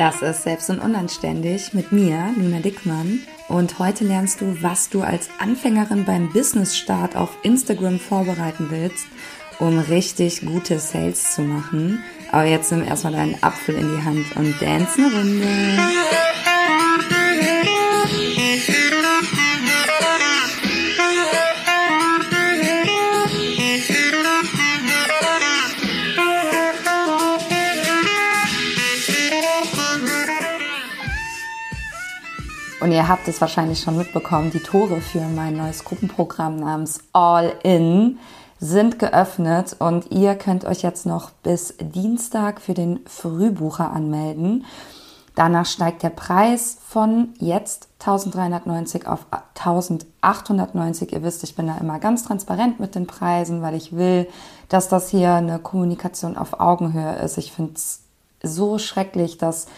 Das ist Selbst und Unanständig mit mir, Luna Dickmann. Und heute lernst du, was du als Anfängerin beim Business-Start auf Instagram vorbereiten willst, um richtig gute Sales zu machen. Aber jetzt nimm erstmal deinen Apfel in die Hand und dance eine Runde. Ihr habt es wahrscheinlich schon mitbekommen, die Tore für mein neues Gruppenprogramm namens All In sind geöffnet und ihr könnt euch jetzt noch bis Dienstag für den Frühbucher anmelden. Danach steigt der Preis von jetzt 1390 auf 1890. Ihr wisst, ich bin da immer ganz transparent mit den Preisen, weil ich will, dass das hier eine Kommunikation auf Augenhöhe ist. Ich finde es so schrecklich, dass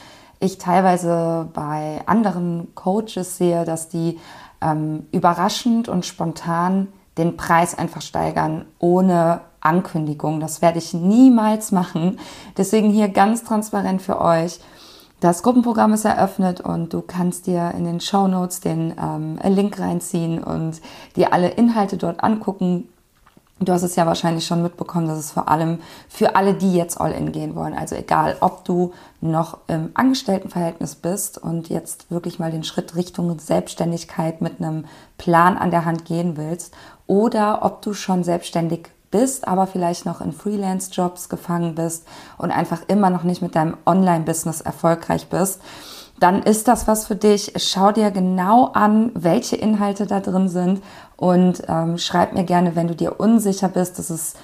ich teilweise bei anderen Coaches sehe, dass die ähm, überraschend und spontan den Preis einfach steigern ohne Ankündigung. Das werde ich niemals machen. Deswegen hier ganz transparent für euch. Das Gruppenprogramm ist eröffnet und du kannst dir in den Show Notes den ähm, Link reinziehen und dir alle Inhalte dort angucken. Du hast es ja wahrscheinlich schon mitbekommen, dass es vor allem für alle, die jetzt All-In gehen wollen, also egal, ob du noch im Angestelltenverhältnis bist und jetzt wirklich mal den Schritt Richtung Selbstständigkeit mit einem Plan an der Hand gehen willst oder ob du schon selbstständig bist, aber vielleicht noch in Freelance-Jobs gefangen bist und einfach immer noch nicht mit deinem Online-Business erfolgreich bist dann ist das was für dich. Schau dir genau an, welche Inhalte da drin sind und ähm, schreib mir gerne, wenn du dir unsicher bist. Das ist,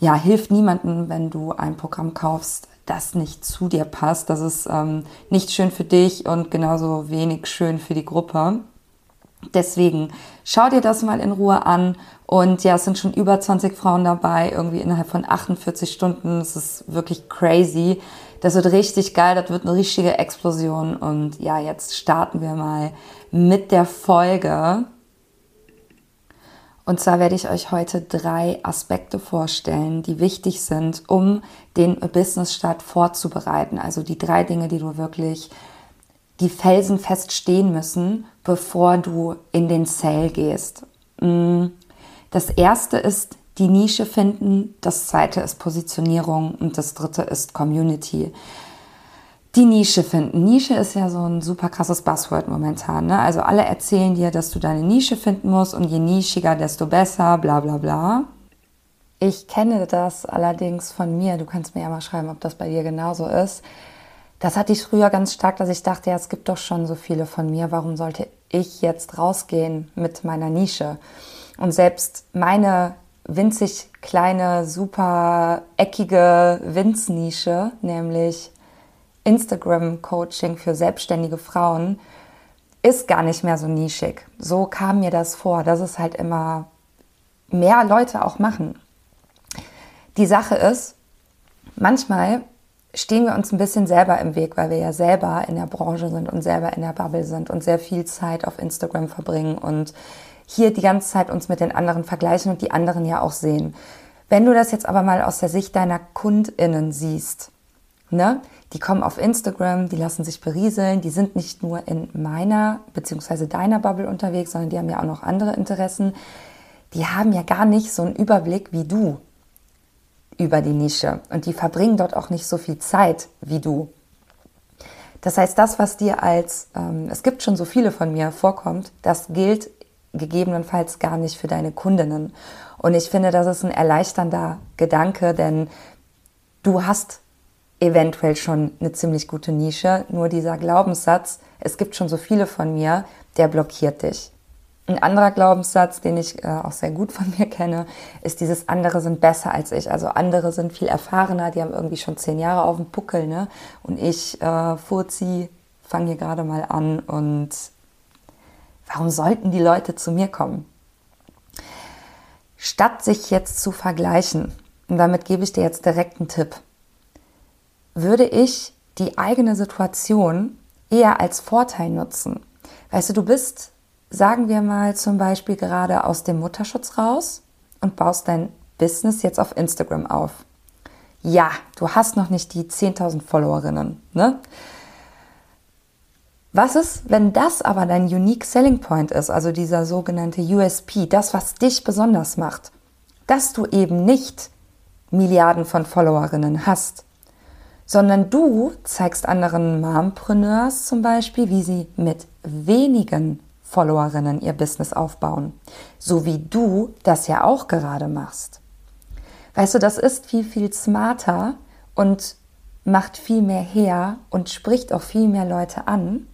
ja, hilft niemandem, wenn du ein Programm kaufst, das nicht zu dir passt. Das ist ähm, nicht schön für dich und genauso wenig schön für die Gruppe. Deswegen schau dir das mal in Ruhe an. Und ja, es sind schon über 20 Frauen dabei, irgendwie innerhalb von 48 Stunden. Es ist wirklich crazy. Das wird richtig geil, das wird eine richtige Explosion. Und ja, jetzt starten wir mal mit der Folge. Und zwar werde ich euch heute drei Aspekte vorstellen, die wichtig sind, um den Business-Start vorzubereiten. Also die drei Dinge, die du wirklich, die felsenfest stehen müssen, bevor du in den Sale gehst. Mm, das erste ist die Nische finden, das zweite ist Positionierung und das dritte ist Community. Die Nische finden. Nische ist ja so ein super krasses Buzzword momentan. Ne? Also alle erzählen dir, dass du deine Nische finden musst und je nischiger, desto besser, bla bla bla. Ich kenne das allerdings von mir. Du kannst mir ja mal schreiben, ob das bei dir genauso ist. Das hatte ich früher ganz stark, dass ich dachte, ja, es gibt doch schon so viele von mir. Warum sollte ich jetzt rausgehen mit meiner Nische? Und selbst meine winzig kleine, super eckige Winznische, nämlich Instagram-Coaching für selbstständige Frauen, ist gar nicht mehr so nischig. So kam mir das vor, dass es halt immer mehr Leute auch machen. Die Sache ist, manchmal stehen wir uns ein bisschen selber im Weg, weil wir ja selber in der Branche sind und selber in der Bubble sind und sehr viel Zeit auf Instagram verbringen und hier die ganze Zeit uns mit den anderen vergleichen und die anderen ja auch sehen. Wenn du das jetzt aber mal aus der Sicht deiner KundInnen siehst, ne, die kommen auf Instagram, die lassen sich berieseln, die sind nicht nur in meiner bzw. deiner Bubble unterwegs, sondern die haben ja auch noch andere Interessen. Die haben ja gar nicht so einen Überblick wie du über die Nische und die verbringen dort auch nicht so viel Zeit wie du. Das heißt, das, was dir als, ähm, es gibt schon so viele von mir vorkommt, das gilt gegebenenfalls gar nicht für deine Kundinnen. Und ich finde, das ist ein erleichternder Gedanke, denn du hast eventuell schon eine ziemlich gute Nische, nur dieser Glaubenssatz, es gibt schon so viele von mir, der blockiert dich. Ein anderer Glaubenssatz, den ich äh, auch sehr gut von mir kenne, ist dieses andere sind besser als ich. Also andere sind viel erfahrener, die haben irgendwie schon zehn Jahre auf dem Buckel, ne? Und ich, äh, Furzi, fange hier gerade mal an und Warum sollten die Leute zu mir kommen? Statt sich jetzt zu vergleichen, und damit gebe ich dir jetzt direkt einen Tipp, würde ich die eigene Situation eher als Vorteil nutzen. Weißt du, du bist, sagen wir mal zum Beispiel gerade aus dem Mutterschutz raus und baust dein Business jetzt auf Instagram auf. Ja, du hast noch nicht die 10.000 Followerinnen, ne? Was ist, wenn das aber dein Unique Selling Point ist, also dieser sogenannte USP, das, was dich besonders macht, dass du eben nicht Milliarden von Followerinnen hast, sondern du zeigst anderen Mompreneurs zum Beispiel, wie sie mit wenigen Followerinnen ihr Business aufbauen, so wie du das ja auch gerade machst. Weißt du, das ist viel, viel smarter und macht viel mehr her und spricht auch viel mehr Leute an,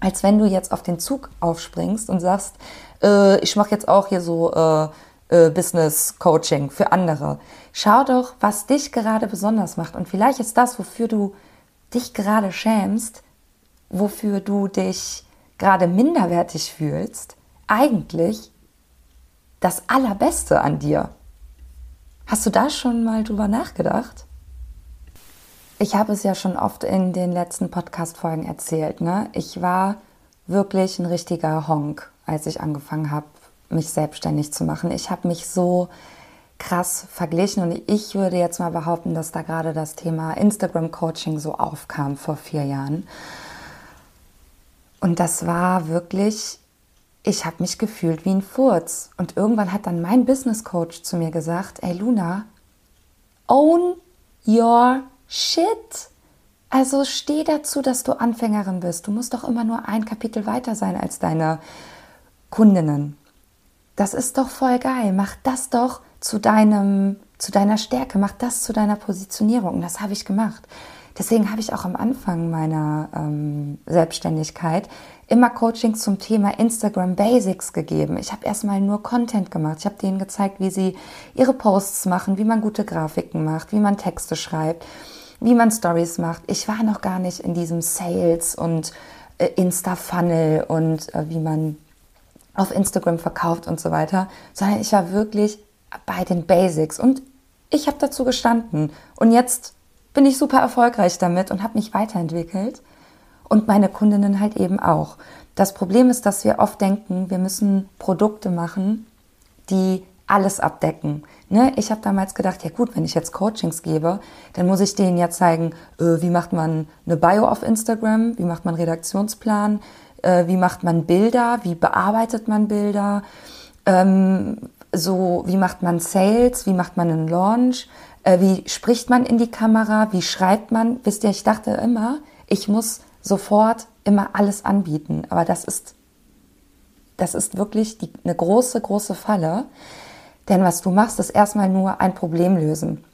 als wenn du jetzt auf den Zug aufspringst und sagst, äh, ich mache jetzt auch hier so äh, äh, Business Coaching für andere. Schau doch, was dich gerade besonders macht. Und vielleicht ist das, wofür du dich gerade schämst, wofür du dich gerade minderwertig fühlst, eigentlich das Allerbeste an dir. Hast du da schon mal drüber nachgedacht? Ich habe es ja schon oft in den letzten Podcast-Folgen erzählt. Ne? Ich war wirklich ein richtiger Honk, als ich angefangen habe, mich selbstständig zu machen. Ich habe mich so krass verglichen und ich würde jetzt mal behaupten, dass da gerade das Thema Instagram-Coaching so aufkam vor vier Jahren. Und das war wirklich, ich habe mich gefühlt wie ein Furz. Und irgendwann hat dann mein Business Coach zu mir gesagt, ey Luna, own your Shit! Also steh dazu, dass du Anfängerin bist. Du musst doch immer nur ein Kapitel weiter sein als deine Kundinnen. Das ist doch voll geil. Mach das doch zu deinem, zu deiner Stärke. Mach das zu deiner Positionierung. Das habe ich gemacht. Deswegen habe ich auch am Anfang meiner ähm, Selbstständigkeit immer Coachings zum Thema Instagram Basics gegeben. Ich habe erstmal nur Content gemacht. Ich habe denen gezeigt, wie sie ihre Posts machen, wie man gute Grafiken macht, wie man Texte schreibt wie man Stories macht. Ich war noch gar nicht in diesem Sales und äh, Insta-Funnel und äh, wie man auf Instagram verkauft und so weiter, sondern ich war wirklich bei den Basics und ich habe dazu gestanden. Und jetzt bin ich super erfolgreich damit und habe mich weiterentwickelt und meine Kundinnen halt eben auch. Das Problem ist, dass wir oft denken, wir müssen Produkte machen, die alles abdecken. Ne? Ich habe damals gedacht, ja gut, wenn ich jetzt Coachings gebe, dann muss ich denen ja zeigen, äh, wie macht man eine Bio auf Instagram, wie macht man Redaktionsplan, äh, wie macht man Bilder, wie bearbeitet man Bilder, ähm, so wie macht man Sales, wie macht man einen Launch, äh, wie spricht man in die Kamera, wie schreibt man. Wisst ihr, ich dachte immer, ich muss sofort immer alles anbieten, aber das ist das ist wirklich die, eine große, große Falle. Denn was du machst, ist erstmal nur ein Problem lösen.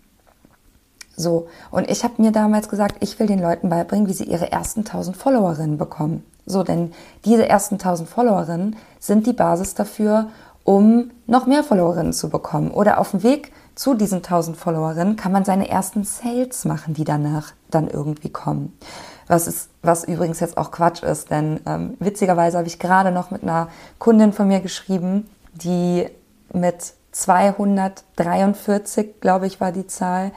So, und ich habe mir damals gesagt, ich will den Leuten beibringen, wie sie ihre ersten 1000 Followerinnen bekommen. So, denn diese ersten 1000 Followerinnen sind die Basis dafür, um noch mehr Followerinnen zu bekommen. Oder auf dem Weg zu diesen 1000 Followerinnen kann man seine ersten Sales machen, die danach dann irgendwie kommen. Was, ist, was übrigens jetzt auch Quatsch ist, denn ähm, witzigerweise habe ich gerade noch mit einer Kundin von mir geschrieben, die mit 243, glaube ich, war die Zahl,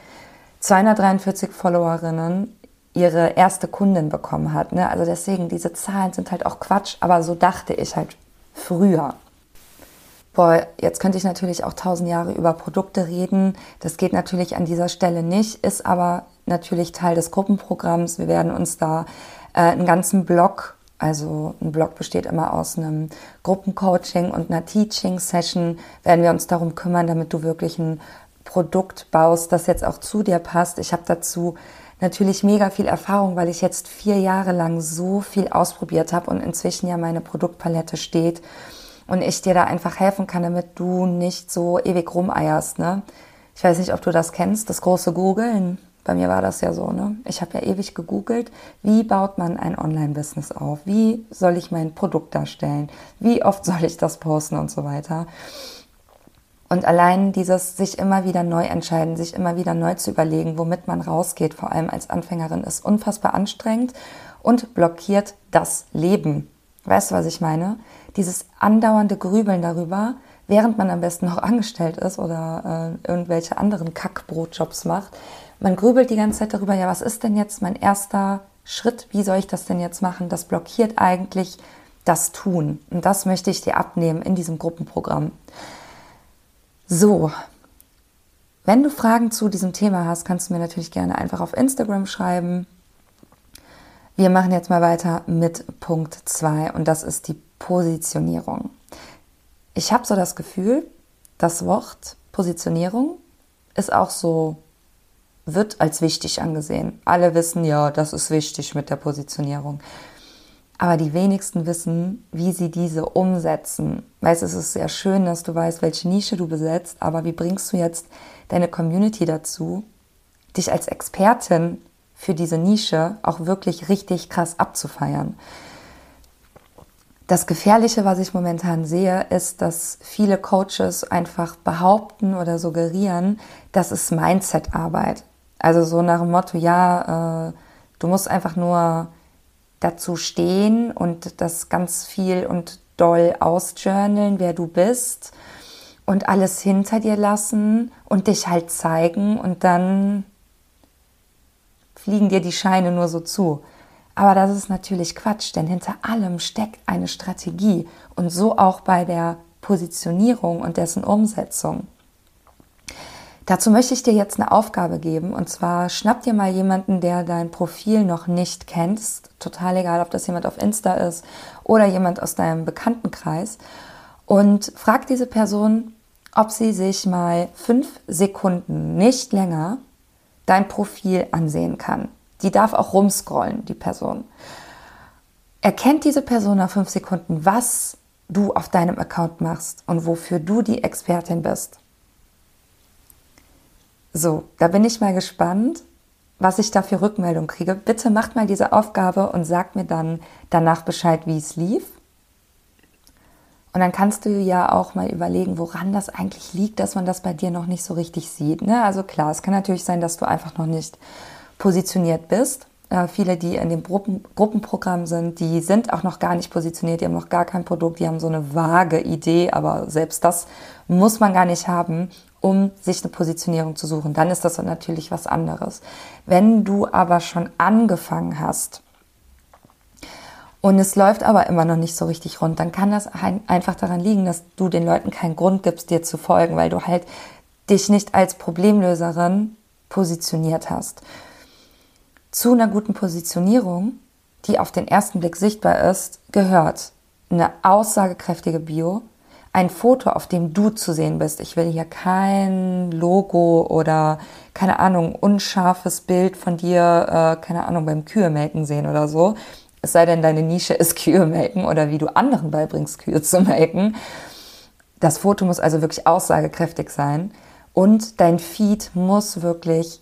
243 Followerinnen ihre erste Kundin bekommen hat. Ne? Also deswegen, diese Zahlen sind halt auch Quatsch, aber so dachte ich halt früher. Boah, jetzt könnte ich natürlich auch tausend Jahre über Produkte reden. Das geht natürlich an dieser Stelle nicht, ist aber natürlich Teil des Gruppenprogramms. Wir werden uns da äh, einen ganzen Blog also ein Blog besteht immer aus einem Gruppencoaching und einer Teaching-Session. Werden wir uns darum kümmern, damit du wirklich ein Produkt baust, das jetzt auch zu dir passt. Ich habe dazu natürlich mega viel Erfahrung, weil ich jetzt vier Jahre lang so viel ausprobiert habe und inzwischen ja meine Produktpalette steht und ich dir da einfach helfen kann, damit du nicht so ewig rumeierst. Ne? Ich weiß nicht, ob du das kennst, das große Googeln. Bei mir war das ja so, ne? Ich habe ja ewig gegoogelt, wie baut man ein Online-Business auf? Wie soll ich mein Produkt darstellen? Wie oft soll ich das posten und so weiter? Und allein dieses sich immer wieder neu entscheiden, sich immer wieder neu zu überlegen, womit man rausgeht, vor allem als Anfängerin, ist unfassbar anstrengend und blockiert das Leben. Weißt du, was ich meine? Dieses andauernde Grübeln darüber, während man am besten noch angestellt ist oder äh, irgendwelche anderen Kackbrotjobs macht, man grübelt die ganze Zeit darüber, ja, was ist denn jetzt mein erster Schritt? Wie soll ich das denn jetzt machen? Das blockiert eigentlich das Tun. Und das möchte ich dir abnehmen in diesem Gruppenprogramm. So, wenn du Fragen zu diesem Thema hast, kannst du mir natürlich gerne einfach auf Instagram schreiben. Wir machen jetzt mal weiter mit Punkt 2 und das ist die Positionierung. Ich habe so das Gefühl, das Wort Positionierung ist auch so, wird als wichtig angesehen. Alle wissen, ja, das ist wichtig mit der Positionierung. Aber die wenigsten wissen, wie sie diese umsetzen. Weißt, es ist sehr schön, dass du weißt, welche Nische du besetzt, aber wie bringst du jetzt deine Community dazu, dich als Expertin für diese Nische auch wirklich richtig krass abzufeiern. Das Gefährliche, was ich momentan sehe, ist, dass viele Coaches einfach behaupten oder suggerieren, das ist Mindset-Arbeit. Also so nach dem Motto, ja, äh, du musst einfach nur dazu stehen und das ganz viel und doll ausjournalen, wer du bist und alles hinter dir lassen und dich halt zeigen und dann fliegen dir die Scheine nur so zu. Aber das ist natürlich Quatsch, denn hinter allem steckt eine Strategie und so auch bei der Positionierung und dessen Umsetzung. Dazu möchte ich dir jetzt eine Aufgabe geben und zwar schnapp dir mal jemanden, der dein Profil noch nicht kennst, total egal, ob das jemand auf Insta ist oder jemand aus deinem Bekanntenkreis und frag diese Person, ob sie sich mal fünf Sekunden, nicht länger, dein Profil ansehen kann. Die darf auch rumscrollen, die Person. Erkennt diese Person nach fünf Sekunden, was du auf deinem Account machst und wofür du die Expertin bist. So, da bin ich mal gespannt, was ich da für Rückmeldung kriege. Bitte macht mal diese Aufgabe und sagt mir dann danach Bescheid, wie es lief. Und dann kannst du ja auch mal überlegen, woran das eigentlich liegt, dass man das bei dir noch nicht so richtig sieht. Ne? Also klar, es kann natürlich sein, dass du einfach noch nicht positioniert bist. Äh, viele, die in dem Gruppen, Gruppenprogramm sind, die sind auch noch gar nicht positioniert, die haben noch gar kein Produkt, die haben so eine vage Idee, aber selbst das muss man gar nicht haben, um sich eine Positionierung zu suchen. Dann ist das natürlich was anderes. Wenn du aber schon angefangen hast, und es läuft aber immer noch nicht so richtig rund, dann kann das einfach daran liegen, dass du den Leuten keinen Grund gibst, dir zu folgen, weil du halt dich nicht als Problemlöserin positioniert hast. Zu einer guten Positionierung, die auf den ersten Blick sichtbar ist, gehört eine aussagekräftige Bio, ein Foto, auf dem du zu sehen bist. Ich will hier kein Logo oder keine Ahnung, unscharfes Bild von dir, äh, keine Ahnung, beim Kühe sehen oder so. Es sei denn, deine Nische ist Kühe melken oder wie du anderen beibringst, Kühe zu melken. Das Foto muss also wirklich aussagekräftig sein und dein Feed muss wirklich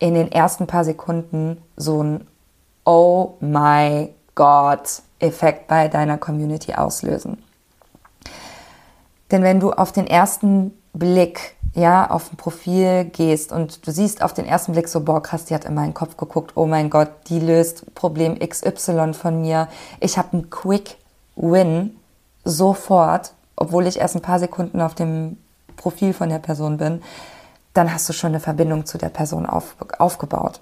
in den ersten paar Sekunden so ein Oh my God Effekt bei deiner Community auslösen. Denn wenn du auf den ersten Blick ja, auf ein Profil gehst und du siehst auf den ersten Blick so, boah, krass, die hat in meinen Kopf geguckt, oh mein Gott, die löst Problem XY von mir. Ich habe einen Quick Win sofort, obwohl ich erst ein paar Sekunden auf dem Profil von der Person bin, dann hast du schon eine Verbindung zu der Person auf, aufgebaut.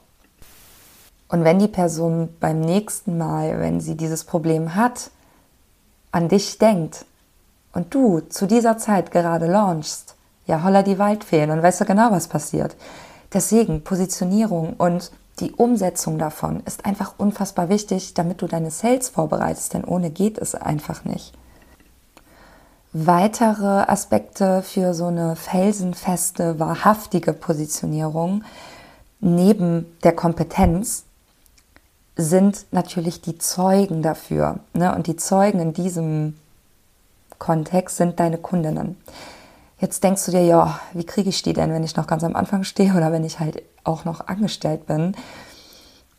Und wenn die Person beim nächsten Mal, wenn sie dieses Problem hat, an dich denkt und du zu dieser Zeit gerade launchst, ja, holla die Waldfee, dann weißt du genau, was passiert. Deswegen Positionierung und die Umsetzung davon ist einfach unfassbar wichtig, damit du deine Sales vorbereitest, denn ohne geht es einfach nicht. Weitere Aspekte für so eine felsenfeste, wahrhaftige Positionierung neben der Kompetenz sind natürlich die Zeugen dafür. Ne? Und die Zeugen in diesem Kontext sind deine Kundinnen. Jetzt denkst du dir, ja, wie kriege ich die denn, wenn ich noch ganz am Anfang stehe oder wenn ich halt auch noch angestellt bin?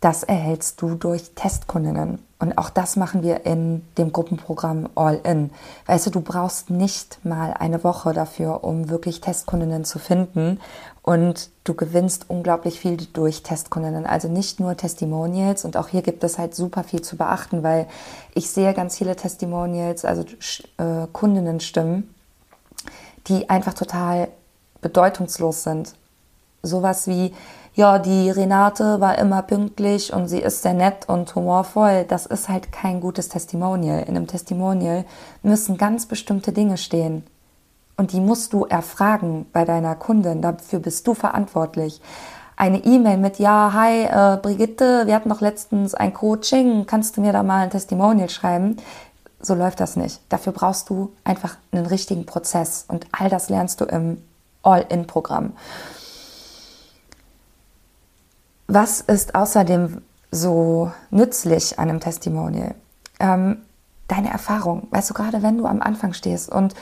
Das erhältst du durch Testkundinnen. Und auch das machen wir in dem Gruppenprogramm All In. Weißt du, du brauchst nicht mal eine Woche dafür, um wirklich Testkundinnen zu finden. Und du gewinnst unglaublich viel durch Testkundinnen. Also nicht nur Testimonials. Und auch hier gibt es halt super viel zu beachten, weil ich sehe ganz viele Testimonials, also äh, Kundinnenstimmen, die einfach total bedeutungslos sind. Sowas wie, ja, die Renate war immer pünktlich und sie ist sehr nett und humorvoll. Das ist halt kein gutes Testimonial. In einem Testimonial müssen ganz bestimmte Dinge stehen. Und die musst du erfragen bei deiner Kundin. Dafür bist du verantwortlich. eine E-Mail mit, ja, hi, äh, Brigitte, wir hatten noch letztens ein Coaching, kannst du mir da mal ein Testimonial schreiben? So läuft das nicht. Dafür brauchst du einfach einen richtigen Prozess und all das lernst du im All-In-Programm. Was ist außerdem so nützlich an einem Testimonial? Ähm, deine Erfahrung. Weißt du, gerade wenn du am Anfang stehst und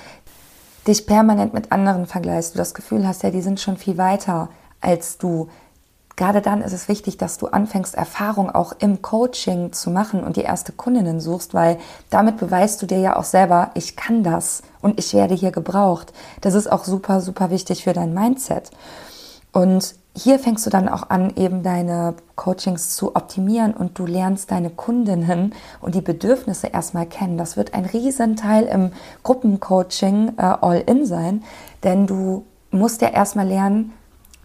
dich permanent mit anderen vergleichst, du das Gefühl hast, ja, die sind schon viel weiter als du. Gerade dann ist es wichtig, dass du anfängst, Erfahrung auch im Coaching zu machen und die erste Kundinnen suchst, weil damit beweist du dir ja auch selber, ich kann das und ich werde hier gebraucht. Das ist auch super, super wichtig für dein Mindset. Und hier fängst du dann auch an, eben deine Coachings zu optimieren und du lernst deine Kundinnen und die Bedürfnisse erstmal kennen. Das wird ein Riesenteil im Gruppencoaching äh, All-In sein, denn du musst ja erstmal lernen,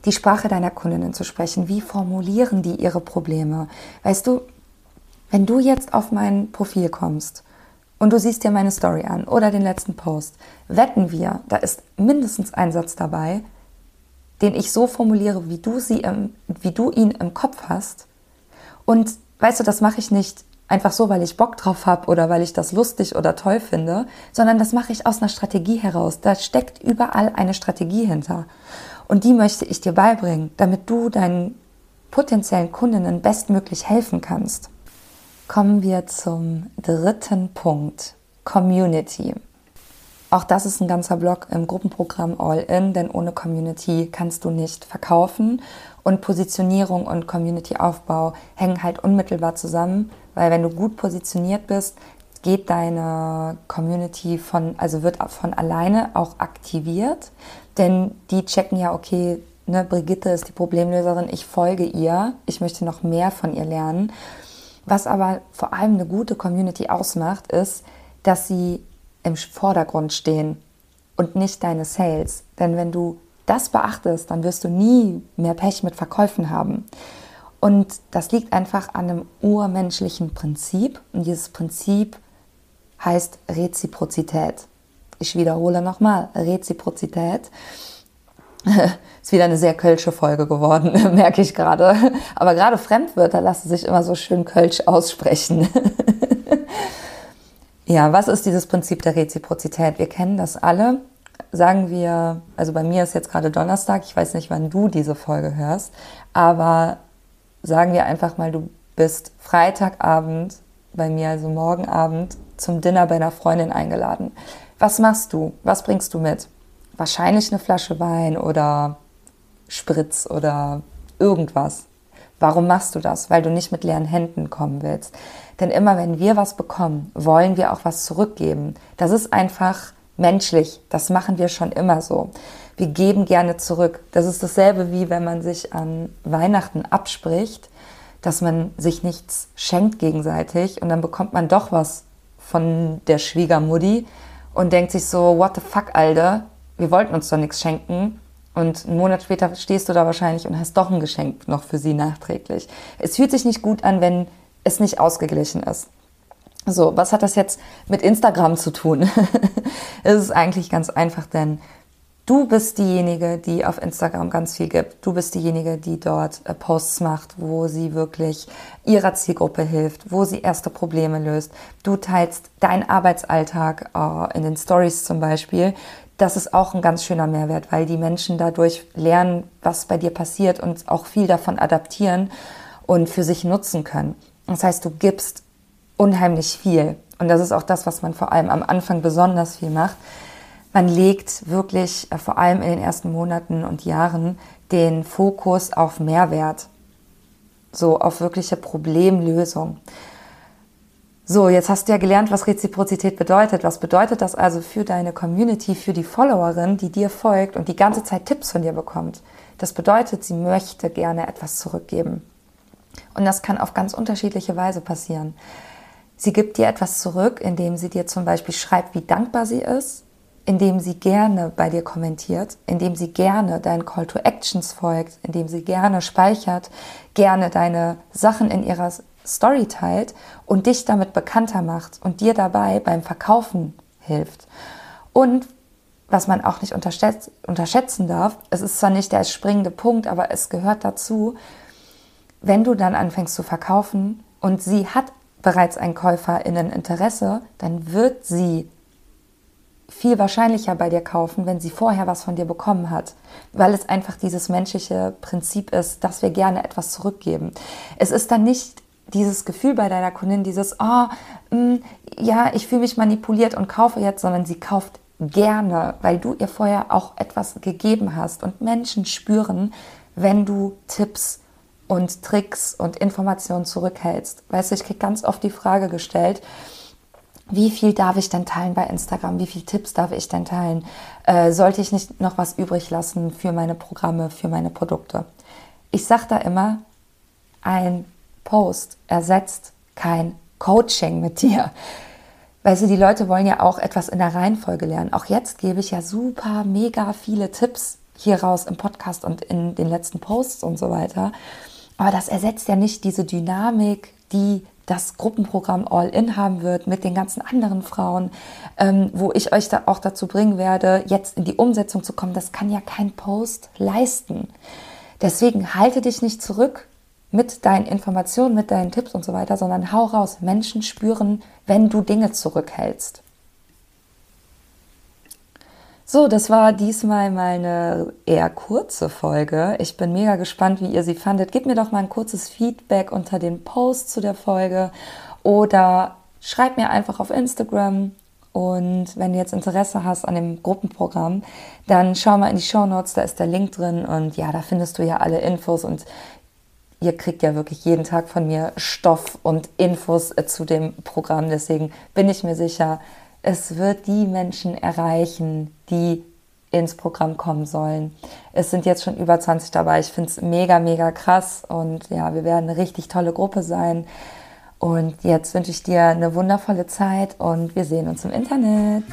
die Sprache deiner Kundinnen zu sprechen. Wie formulieren die ihre Probleme? Weißt du, wenn du jetzt auf mein Profil kommst und du siehst dir meine Story an oder den letzten Post, wetten wir, da ist mindestens ein Satz dabei, den ich so formuliere, wie du, sie im, wie du ihn im Kopf hast. Und weißt du, das mache ich nicht einfach so, weil ich Bock drauf habe oder weil ich das lustig oder toll finde, sondern das mache ich aus einer Strategie heraus. Da steckt überall eine Strategie hinter. Und die möchte ich dir beibringen, damit du deinen potenziellen Kundinnen bestmöglich helfen kannst. Kommen wir zum dritten Punkt, Community. Auch das ist ein ganzer Block im Gruppenprogramm All-In, denn ohne Community kannst du nicht verkaufen. Und Positionierung und Community-Aufbau hängen halt unmittelbar zusammen, weil wenn du gut positioniert bist, geht deine Community von, also wird von alleine auch aktiviert, denn die checken ja, okay, ne, Brigitte ist die Problemlöserin, ich folge ihr, ich möchte noch mehr von ihr lernen. Was aber vor allem eine gute Community ausmacht, ist, dass sie im Vordergrund stehen und nicht deine Sales. Denn wenn du das beachtest, dann wirst du nie mehr Pech mit Verkäufen haben. Und das liegt einfach an einem urmenschlichen Prinzip. Und dieses Prinzip heißt Reziprozität. Ich wiederhole nochmal, Reziprozität. Ist wieder eine sehr kölsche Folge geworden, merke ich gerade. Aber gerade Fremdwörter lassen sich immer so schön kölsch aussprechen. Ja, was ist dieses Prinzip der Reziprozität? Wir kennen das alle. Sagen wir, also bei mir ist jetzt gerade Donnerstag, ich weiß nicht, wann du diese Folge hörst, aber sagen wir einfach mal, du bist Freitagabend bei mir, also morgen Abend, zum Dinner bei einer Freundin eingeladen. Was machst du? Was bringst du mit? Wahrscheinlich eine Flasche Wein oder Spritz oder irgendwas. Warum machst du das? Weil du nicht mit leeren Händen kommen willst. Denn immer wenn wir was bekommen, wollen wir auch was zurückgeben. Das ist einfach menschlich. Das machen wir schon immer so. Wir geben gerne zurück. Das ist dasselbe wie wenn man sich an Weihnachten abspricht, dass man sich nichts schenkt gegenseitig und dann bekommt man doch was von der Schwiegermutti und denkt sich so, what the fuck, Alter, wir wollten uns doch nichts schenken. Und einen Monat später stehst du da wahrscheinlich und hast doch ein Geschenk noch für sie nachträglich. Es fühlt sich nicht gut an, wenn es nicht ausgeglichen ist. So, was hat das jetzt mit Instagram zu tun? es ist eigentlich ganz einfach, denn du bist diejenige, die auf Instagram ganz viel gibt. Du bist diejenige, die dort äh, Posts macht, wo sie wirklich ihrer Zielgruppe hilft, wo sie erste Probleme löst. Du teilst deinen Arbeitsalltag äh, in den Stories zum Beispiel. Das ist auch ein ganz schöner Mehrwert, weil die Menschen dadurch lernen, was bei dir passiert und auch viel davon adaptieren und für sich nutzen können. Das heißt, du gibst unheimlich viel. Und das ist auch das, was man vor allem am Anfang besonders viel macht. Man legt wirklich äh, vor allem in den ersten Monaten und Jahren den Fokus auf Mehrwert, so auf wirkliche Problemlösung. So, jetzt hast du ja gelernt, was Reziprozität bedeutet. Was bedeutet das also für deine Community, für die Followerin, die dir folgt und die ganze Zeit Tipps von dir bekommt? Das bedeutet, sie möchte gerne etwas zurückgeben. Und das kann auf ganz unterschiedliche Weise passieren. Sie gibt dir etwas zurück, indem sie dir zum Beispiel schreibt, wie dankbar sie ist, indem sie gerne bei dir kommentiert, indem sie gerne deinen Call to Actions folgt, indem sie gerne speichert, gerne deine Sachen in ihrer Story teilt und dich damit bekannter macht und dir dabei beim Verkaufen hilft. Und was man auch nicht unterschätzen darf, es ist zwar nicht der springende Punkt, aber es gehört dazu, wenn du dann anfängst zu verkaufen und sie hat bereits ein KäuferInnen Interesse, dann wird sie viel wahrscheinlicher bei dir kaufen, wenn sie vorher was von dir bekommen hat, weil es einfach dieses menschliche Prinzip ist, dass wir gerne etwas zurückgeben. Es ist dann nicht dieses Gefühl bei deiner Kundin, dieses, oh, mh, mm, ja, ich fühle mich manipuliert und kaufe jetzt, sondern sie kauft gerne, weil du ihr vorher auch etwas gegeben hast. Und Menschen spüren, wenn du Tipps und Tricks und Informationen zurückhältst. Weißt du, ich kriege ganz oft die Frage gestellt, wie viel darf ich denn teilen bei Instagram? Wie viele Tipps darf ich denn teilen? Äh, sollte ich nicht noch was übrig lassen für meine Programme, für meine Produkte? Ich sage da immer, ein Post ersetzt kein Coaching mit dir. Weißt du, die Leute wollen ja auch etwas in der Reihenfolge lernen. Auch jetzt gebe ich ja super, mega viele Tipps hier raus im Podcast und in den letzten Posts und so weiter. Aber das ersetzt ja nicht diese Dynamik, die das Gruppenprogramm All-In haben wird mit den ganzen anderen Frauen, ähm, wo ich euch da auch dazu bringen werde, jetzt in die Umsetzung zu kommen. Das kann ja kein Post leisten. Deswegen halte dich nicht zurück mit deinen Informationen, mit deinen Tipps und so weiter, sondern hau raus. Menschen spüren, wenn du Dinge zurückhältst. So, das war diesmal mal eine eher kurze Folge. Ich bin mega gespannt, wie ihr sie fandet. Gebt mir doch mal ein kurzes Feedback unter den Post zu der Folge oder schreibt mir einfach auf Instagram. Und wenn du jetzt Interesse hast an dem Gruppenprogramm, dann schau mal in die Show Notes, da ist der Link drin und ja, da findest du ja alle Infos und ihr kriegt ja wirklich jeden Tag von mir Stoff und Infos zu dem Programm. Deswegen bin ich mir sicher, es wird die Menschen erreichen, die ins Programm kommen sollen. Es sind jetzt schon über 20 dabei. Ich finde es mega, mega krass. Und ja, wir werden eine richtig tolle Gruppe sein. Und jetzt wünsche ich dir eine wundervolle Zeit und wir sehen uns im Internet.